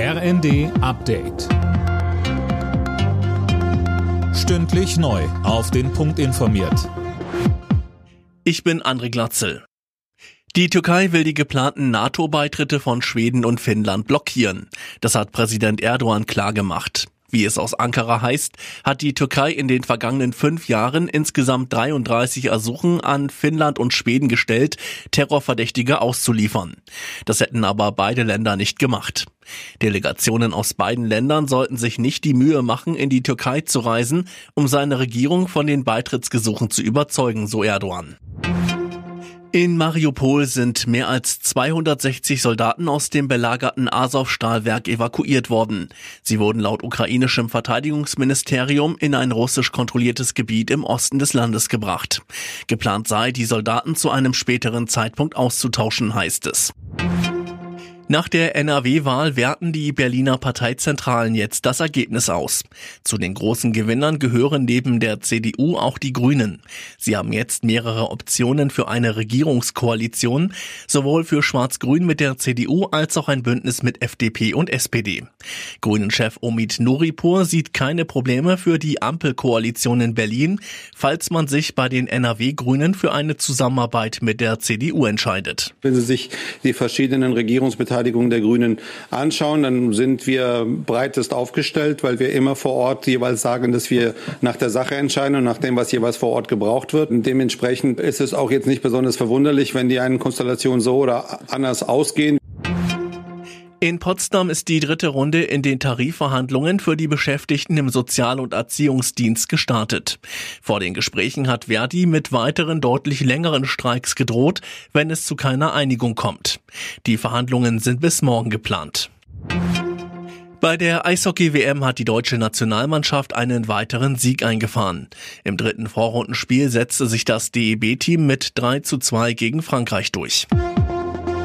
RND Update. Stündlich neu. Auf den Punkt informiert. Ich bin André Glatzel. Die Türkei will die geplanten NATO-Beitritte von Schweden und Finnland blockieren. Das hat Präsident Erdogan klargemacht. Wie es aus Ankara heißt, hat die Türkei in den vergangenen fünf Jahren insgesamt 33 Ersuchen an Finnland und Schweden gestellt, Terrorverdächtige auszuliefern. Das hätten aber beide Länder nicht gemacht. Delegationen aus beiden Ländern sollten sich nicht die Mühe machen, in die Türkei zu reisen, um seine Regierung von den Beitrittsgesuchen zu überzeugen, so Erdogan. In Mariupol sind mehr als 260 Soldaten aus dem belagerten Azov-Stahlwerk evakuiert worden. Sie wurden laut ukrainischem Verteidigungsministerium in ein russisch kontrolliertes Gebiet im Osten des Landes gebracht. Geplant sei, die Soldaten zu einem späteren Zeitpunkt auszutauschen, heißt es. Nach der NRW-Wahl werten die Berliner Parteizentralen jetzt das Ergebnis aus. Zu den großen Gewinnern gehören neben der CDU auch die Grünen. Sie haben jetzt mehrere Optionen für eine Regierungskoalition, sowohl für Schwarz-Grün mit der CDU als auch ein Bündnis mit FDP und SPD. Grünen-Chef Omid Nuripur sieht keine Probleme für die Ampelkoalition in Berlin, falls man sich bei den NRW-Grünen für eine Zusammenarbeit mit der CDU entscheidet. Wenn Sie sich die verschiedenen Regierungsbeteiligung Verteidigung der Grünen anschauen, dann sind wir breitest aufgestellt, weil wir immer vor Ort jeweils sagen, dass wir nach der Sache entscheiden und nach dem, was jeweils vor Ort gebraucht wird. Und dementsprechend ist es auch jetzt nicht besonders verwunderlich, wenn die einen Konstellationen so oder anders ausgehen. In Potsdam ist die dritte Runde in den Tarifverhandlungen für die Beschäftigten im Sozial- und Erziehungsdienst gestartet. Vor den Gesprächen hat Verdi mit weiteren deutlich längeren Streiks gedroht, wenn es zu keiner Einigung kommt. Die Verhandlungen sind bis morgen geplant. Bei der Eishockey-WM hat die deutsche Nationalmannschaft einen weiteren Sieg eingefahren. Im dritten Vorrundenspiel setzte sich das DEB-Team mit 3 zu 2 gegen Frankreich durch.